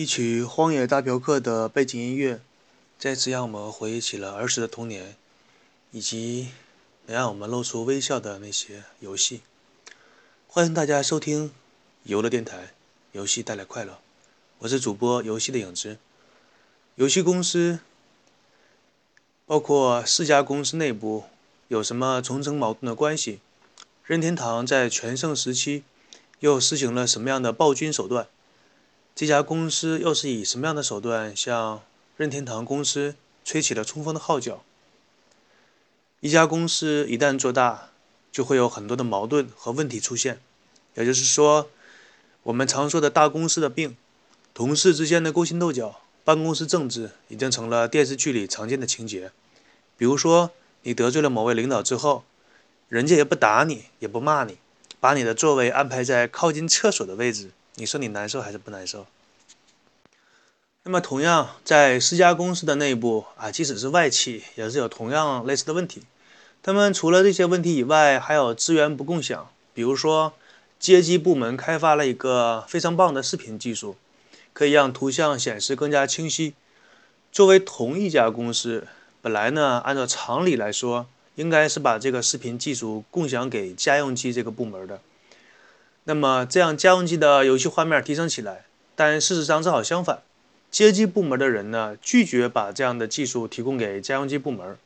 一曲《荒野大嫖客》的背景音乐，再次让我们回忆起了儿时的童年，以及能让我们露出微笑的那些游戏。欢迎大家收听游乐电台，游戏带来快乐。我是主播游戏的影子。游戏公司包括四家公司内部有什么重层矛盾的关系？任天堂在全盛时期又实行了什么样的暴君手段？这家公司又是以什么样的手段向任天堂公司吹起了冲锋的号角？一家公司一旦做大，就会有很多的矛盾和问题出现。也就是说，我们常说的大公司的病，同事之间的勾心斗角，办公室政治，已经成了电视剧里常见的情节。比如说，你得罪了某位领导之后，人家也不打你，也不骂你，把你的座位安排在靠近厕所的位置。你说你难受还是不难受？那么，同样在四家公司的内部啊，即使是外企，也是有同样类似的问题。他们除了这些问题以外，还有资源不共享。比如说，街机部门开发了一个非常棒的视频技术，可以让图像显示更加清晰。作为同一家公司，本来呢，按照常理来说，应该是把这个视频技术共享给家用机这个部门的。那么这样家用机的游戏画面提升起来，但事实上正好相反，街机部门的人呢拒绝把这样的技术提供给家用机部门。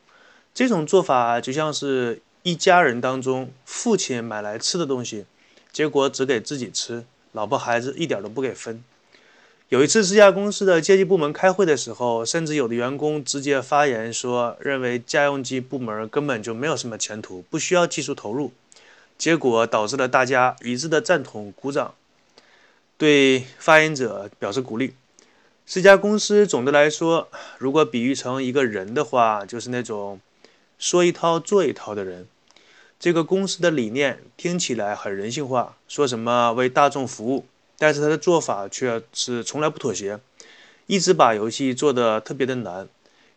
这种做法就像是一家人当中父亲买来吃的东西，结果只给自己吃，老婆孩子一点都不给分。有一次这家公司的街机部门开会的时候，甚至有的员工直接发言说，认为家用机部门根本就没有什么前途，不需要技术投入。结果导致了大家一致的赞同、鼓掌，对发言者表示鼓励。这家公司总的来说，如果比喻成一个人的话，就是那种说一套做一套的人。这个公司的理念听起来很人性化，说什么为大众服务，但是他的做法却是从来不妥协，一直把游戏做得特别的难。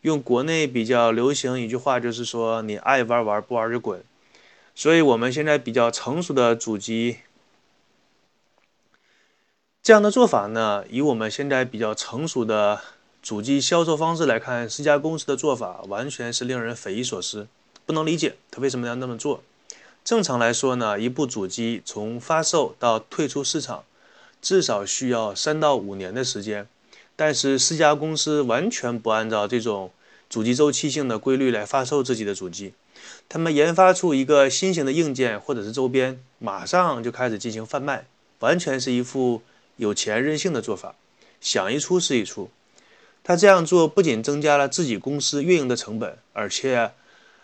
用国内比较流行一句话就是说：“你爱玩玩，不玩就滚。”所以，我们现在比较成熟的主机这样的做法呢，以我们现在比较成熟的主机销售方式来看，四家公司的做法完全是令人匪夷所思，不能理解他为什么要那么做。正常来说呢，一部主机从发售到退出市场，至少需要三到五年的时间，但是四家公司完全不按照这种主机周期性的规律来发售自己的主机。他们研发出一个新型的硬件或者是周边，马上就开始进行贩卖，完全是一副有钱任性的做法，想一出是一出。他这样做不仅增加了自己公司运营的成本，而且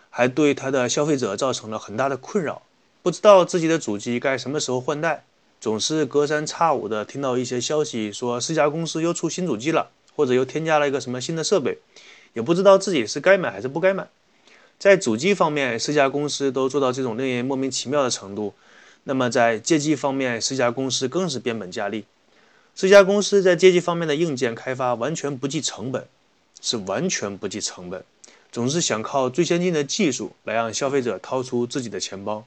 还对他的消费者造成了很大的困扰。不知道自己的主机该什么时候换代，总是隔三差五的听到一些消息说四家公司又出新主机了，或者又添加了一个什么新的设备，也不知道自己是该买还是不该买。在主机方面，四家公司都做到这种令人莫名其妙的程度。那么在街机方面，四家公司更是变本加厉。四家公司在街机方面的硬件开发完全不计成本，是完全不计成本，总是想靠最先进的技术来让消费者掏出自己的钱包。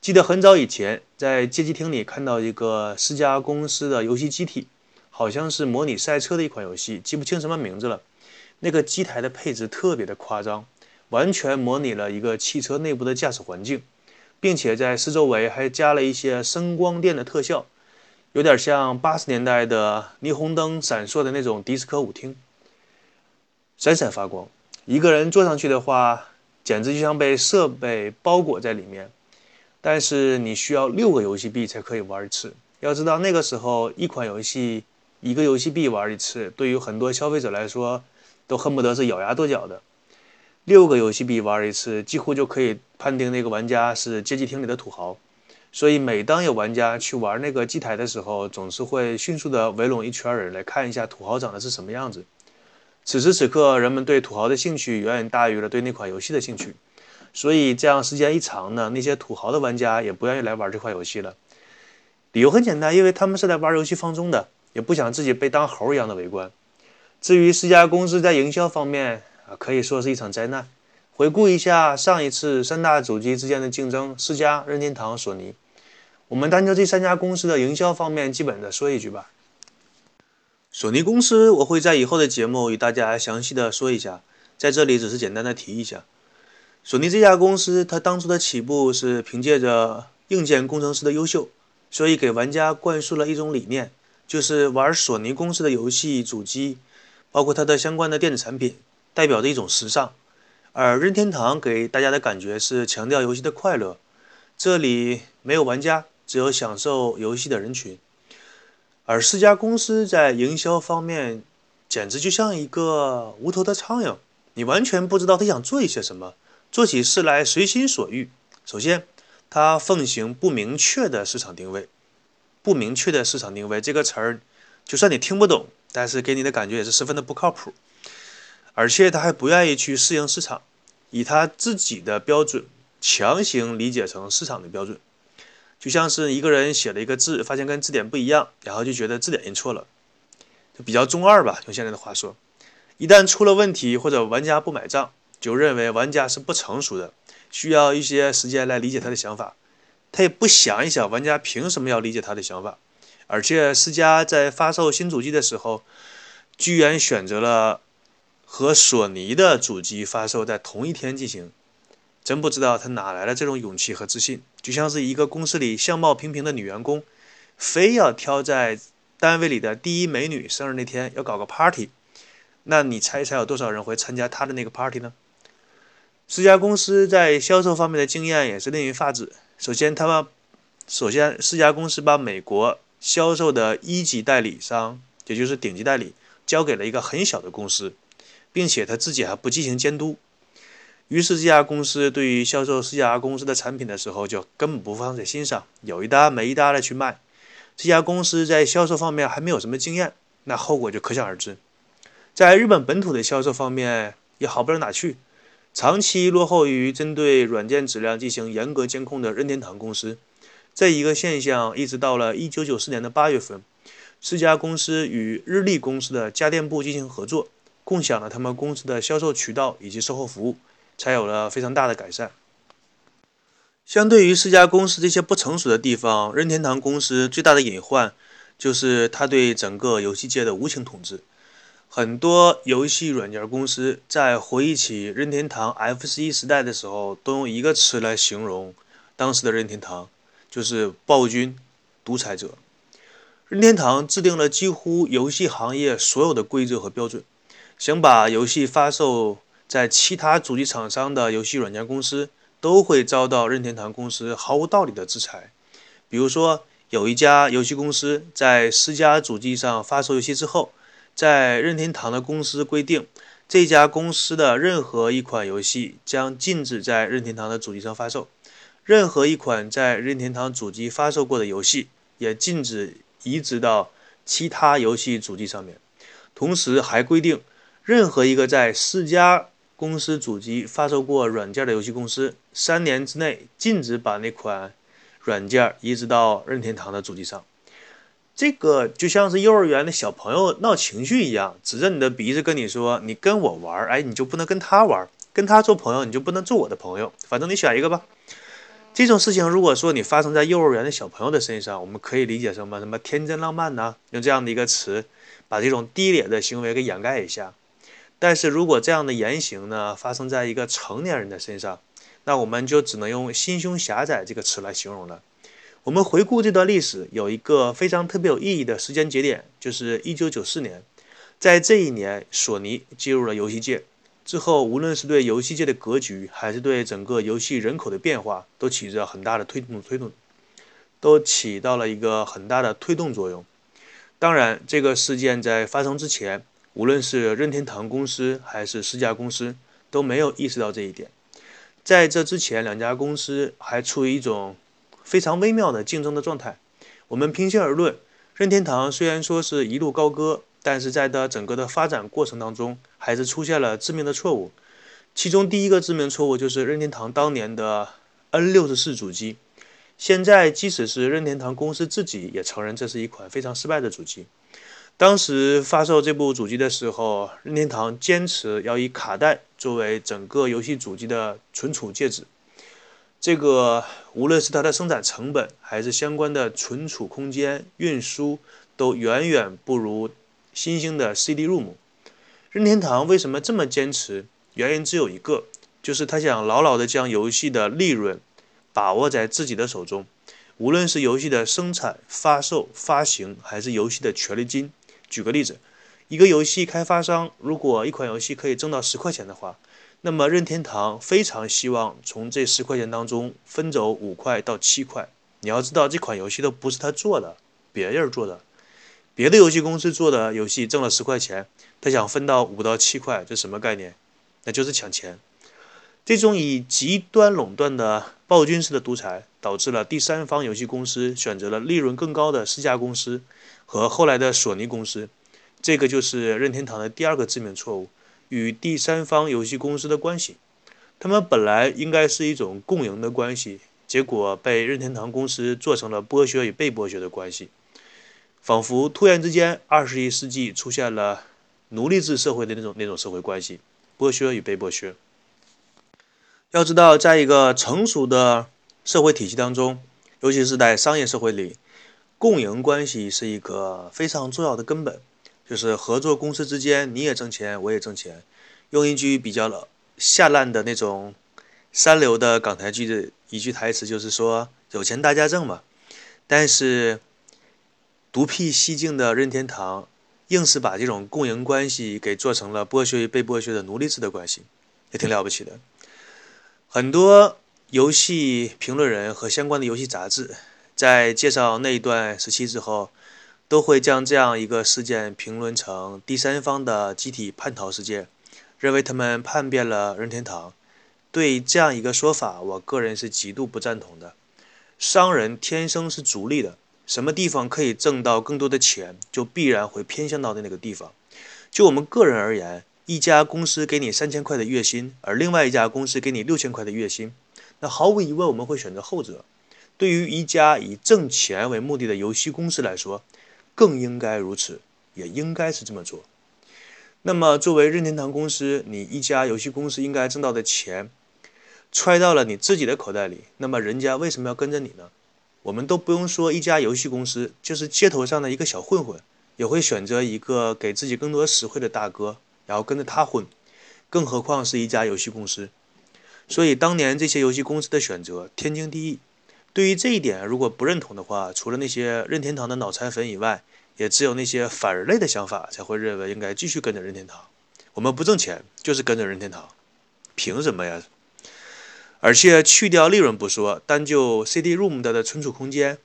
记得很早以前在街机厅里看到一个四家公司的游戏机体，好像是模拟赛车的一款游戏，记不清什么名字了。那个机台的配置特别的夸张。完全模拟了一个汽车内部的驾驶环境，并且在四周围还加了一些声光电的特效，有点像八十年代的霓虹灯闪烁的那种迪斯科舞厅，闪闪发光。一个人坐上去的话，简直就像被设备包裹在里面。但是你需要六个游戏币才可以玩一次。要知道那个时候，一款游戏一个游戏币玩一次，对于很多消费者来说，都恨不得是咬牙跺脚的。六个游戏币玩一次，几乎就可以判定那个玩家是街机厅里的土豪。所以，每当有玩家去玩那个机台的时候，总是会迅速的围拢一圈人来看一下土豪长得是什么样子。此时此刻，人们对土豪的兴趣远远大于了对那款游戏的兴趣。所以，这样时间一长呢，那些土豪的玩家也不愿意来玩这款游戏了。理由很简单，因为他们是来玩游戏放松的，也不想自己被当猴一样的围观。至于四家公司在营销方面，可以说是一场灾难。回顾一下上一次三大主机之间的竞争，世嘉、任天堂、索尼。我们单就这三家公司的营销方面，基本的说一句吧。索尼公司我会在以后的节目与大家详细的说一下，在这里只是简单的提一下。索尼这家公司，它当初的起步是凭借着硬件工程师的优秀，所以给玩家灌输了一种理念，就是玩索尼公司的游戏主机，包括它的相关的电子产品，代表着一种时尚。而任天堂给大家的感觉是强调游戏的快乐，这里没有玩家，只有享受游戏的人群。而四家公司在营销方面，简直就像一个无头的苍蝇，你完全不知道他想做一些什么，做起事来随心所欲。首先，他奉行不明确的市场定位。不明确的市场定位这个词儿，就算你听不懂，但是给你的感觉也是十分的不靠谱。而且他还不愿意去适应市场，以他自己的标准强行理解成市场的标准。就像是一个人写了一个字，发现跟字典不一样，然后就觉得字典印错了，就比较中二吧。用现在的话说，一旦出了问题或者玩家不买账，就认为玩家是不成熟的，需要一些时间来理解他的想法。他也不想一想，玩家凭什么要理解他的想法？而且世嘉在发售新主机的时候，居然选择了和索尼的主机发售在同一天进行。真不知道他哪来的这种勇气和自信，就像是一个公司里相貌平平的女员工，非要挑在单位里的第一美女生日那天要搞个 party。那你猜一猜有多少人会参加他的那个 party 呢？四家公司在销售方面的经验也是令人发指。首先，他们首先四家公司把美国销售的一级代理商，也就是顶级代理，交给了一个很小的公司，并且他自己还不进行监督。于是这家公司对于销售四家公司的产品的时候，就根本不放在心上，有一搭没一搭的去卖。这家公司在销售方面还没有什么经验，那后果就可想而知。在日本本土的销售方面也好不了哪去，长期落后于针对软件质量进行严格监控的任天堂公司。这一个现象一直到了1994年的8月份，四家公司与日立公司的家电部进行合作，共享了他们公司的销售渠道以及售后服务。才有了非常大的改善。相对于四家公司这些不成熟的地方，任天堂公司最大的隐患就是它对整个游戏界的无情统治。很多游戏软件公司在回忆起任天堂 FC 时代的时候，都用一个词来形容当时的任天堂，就是暴君、独裁者。任天堂制定了几乎游戏行业所有的规则和标准，想把游戏发售。在其他主机厂商的游戏软件公司都会遭到任天堂公司毫无道理的制裁。比如说，有一家游戏公司在私家主机上发售游戏之后，在任天堂的公司规定，这家公司的任何一款游戏将禁止在任天堂的主机上发售，任何一款在任天堂主机发售过的游戏也禁止移植到其他游戏主机上面。同时还规定，任何一个在四家公司主机发售过软件的游戏公司，三年之内禁止把那款软件移植到任天堂的主机上。这个就像是幼儿园的小朋友闹情绪一样，指着你的鼻子跟你说：“你跟我玩，哎，你就不能跟他玩；跟他做朋友，你就不能做我的朋友。反正你选一个吧。”这种事情如果说你发生在幼儿园的小朋友的身上，我们可以理解什么？什么天真浪漫呢？用这样的一个词，把这种低劣的行为给掩盖一下。但是如果这样的言行呢发生在一个成年人的身上，那我们就只能用“心胸狭窄”这个词来形容了。我们回顾这段历史，有一个非常特别有意义的时间节点，就是1994年。在这一年，索尼进入了游戏界之后，无论是对游戏界的格局，还是对整个游戏人口的变化，都起着很大的推动推动，都起到了一个很大的推动作用。当然，这个事件在发生之前。无论是任天堂公司还是四家公司都没有意识到这一点。在这之前，两家公司还处于一种非常微妙的竞争的状态。我们平心而论，任天堂虽然说是一路高歌，但是在它整个的发展过程当中，还是出现了致命的错误。其中第一个致命错误就是任天堂当年的 N64 主机。现在，即使是任天堂公司自己也承认，这是一款非常失败的主机。当时发售这部主机的时候，任天堂坚持要以卡带作为整个游戏主机的存储介质。这个无论是它的生产成本，还是相关的存储空间、运输，都远远不如新兴的 CD-ROM。任天堂为什么这么坚持？原因只有一个，就是他想牢牢地将游戏的利润把握在自己的手中。无论是游戏的生产、发售、发行，还是游戏的权利金。举个例子，一个游戏开发商如果一款游戏可以挣到十块钱的话，那么任天堂非常希望从这十块钱当中分走五块到七块。你要知道，这款游戏都不是他做的，别人做的，别的游戏公司做的游戏挣了十块钱，他想分到五到七块，这什么概念？那就是抢钱。这种以极端垄断的暴君式的独裁，导致了第三方游戏公司选择了利润更高的四家公司和后来的索尼公司。这个就是任天堂的第二个致命错误——与第三方游戏公司的关系。他们本来应该是一种共赢的关系，结果被任天堂公司做成了剥削与被剥削的关系，仿佛突然之间，二十一世纪出现了奴隶制社会的那种那种社会关系，剥削与被剥削。要知道，在一个成熟的社会体系当中，尤其是在商业社会里，共赢关系是一个非常重要的根本。就是合作公司之间，你也挣钱，我也挣钱。用一句比较下烂的那种三流的港台剧的一句台词，就是说有钱大家挣嘛。但是独辟蹊径的任天堂，硬是把这种共赢关系给做成了剥削与被剥削的奴隶制的关系，也挺了不起的。很多游戏评论人和相关的游戏杂志，在介绍那一段时期之后，都会将这样一个事件评论成第三方的集体叛逃事件，认为他们叛变了任天堂。对这样一个说法，我个人是极度不赞同的。商人天生是逐利的，什么地方可以挣到更多的钱，就必然会偏向到的那个地方。就我们个人而言，一家公司给你三千块的月薪，而另外一家公司给你六千块的月薪，那毫无疑问我们会选择后者。对于一家以挣钱为目的的游戏公司来说，更应该如此，也应该是这么做。那么，作为任天堂公司，你一家游戏公司应该挣到的钱，揣到了你自己的口袋里，那么人家为什么要跟着你呢？我们都不用说一家游戏公司，就是街头上的一个小混混，也会选择一个给自己更多实惠的大哥。然后跟着他混，更何况是一家游戏公司。所以当年这些游戏公司的选择天经地义。对于这一点，如果不认同的话，除了那些任天堂的脑残粉以外，也只有那些反人类的想法才会认为应该继续跟着任天堂。我们不挣钱，就是跟着任天堂，凭什么呀？而且去掉利润不说，单就 CD-ROM 的存储空间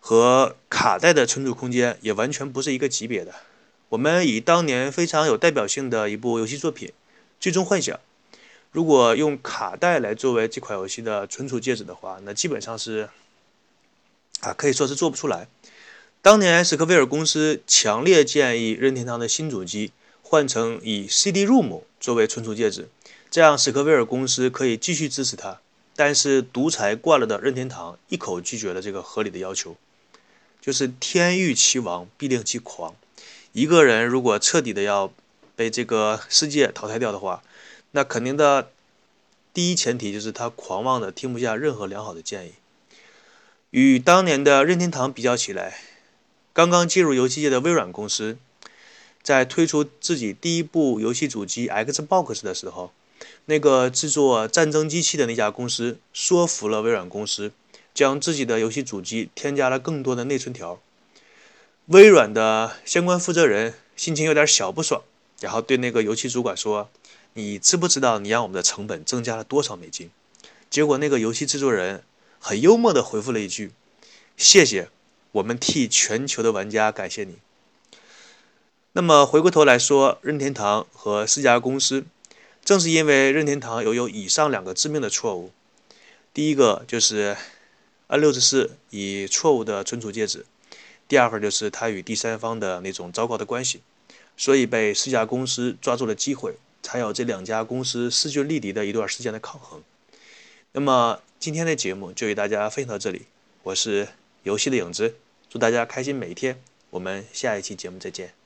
和卡带的存储空间，也完全不是一个级别的。我们以当年非常有代表性的一部游戏作品《最终幻想》，如果用卡带来作为这款游戏的存储介质的话，那基本上是啊，可以说是做不出来。当年史克威尔公司强烈建议任天堂的新主机换成以 CD-ROM 作为存储介质，这样史克威尔公司可以继续支持它。但是独裁惯了的任天堂一口拒绝了这个合理的要求，就是天欲其亡，必令其狂。一个人如果彻底的要被这个世界淘汰掉的话，那肯定的第一前提就是他狂妄的听不下任何良好的建议。与当年的任天堂比较起来，刚刚进入游戏界的微软公司，在推出自己第一部游戏主机 Xbox 的时候，那个制作战争机器的那家公司说服了微软公司，将自己的游戏主机添加了更多的内存条。微软的相关负责人心情有点小不爽，然后对那个游戏主管说：“你知不知道你让我们的成本增加了多少美金？”结果那个游戏制作人很幽默地回复了一句：“谢谢，我们替全球的玩家感谢你。”那么回过头来说，任天堂和四家公司，正是因为任天堂拥有以上两个致命的错误，第一个就是 N64 以错误的存储介质。第二个就是他与第三方的那种糟糕的关系，所以被四家公司抓住了机会，还有这两家公司势均力敌的一段时间的抗衡。那么今天的节目就与大家分享到这里，我是游戏的影子，祝大家开心每一天，我们下一期节目再见。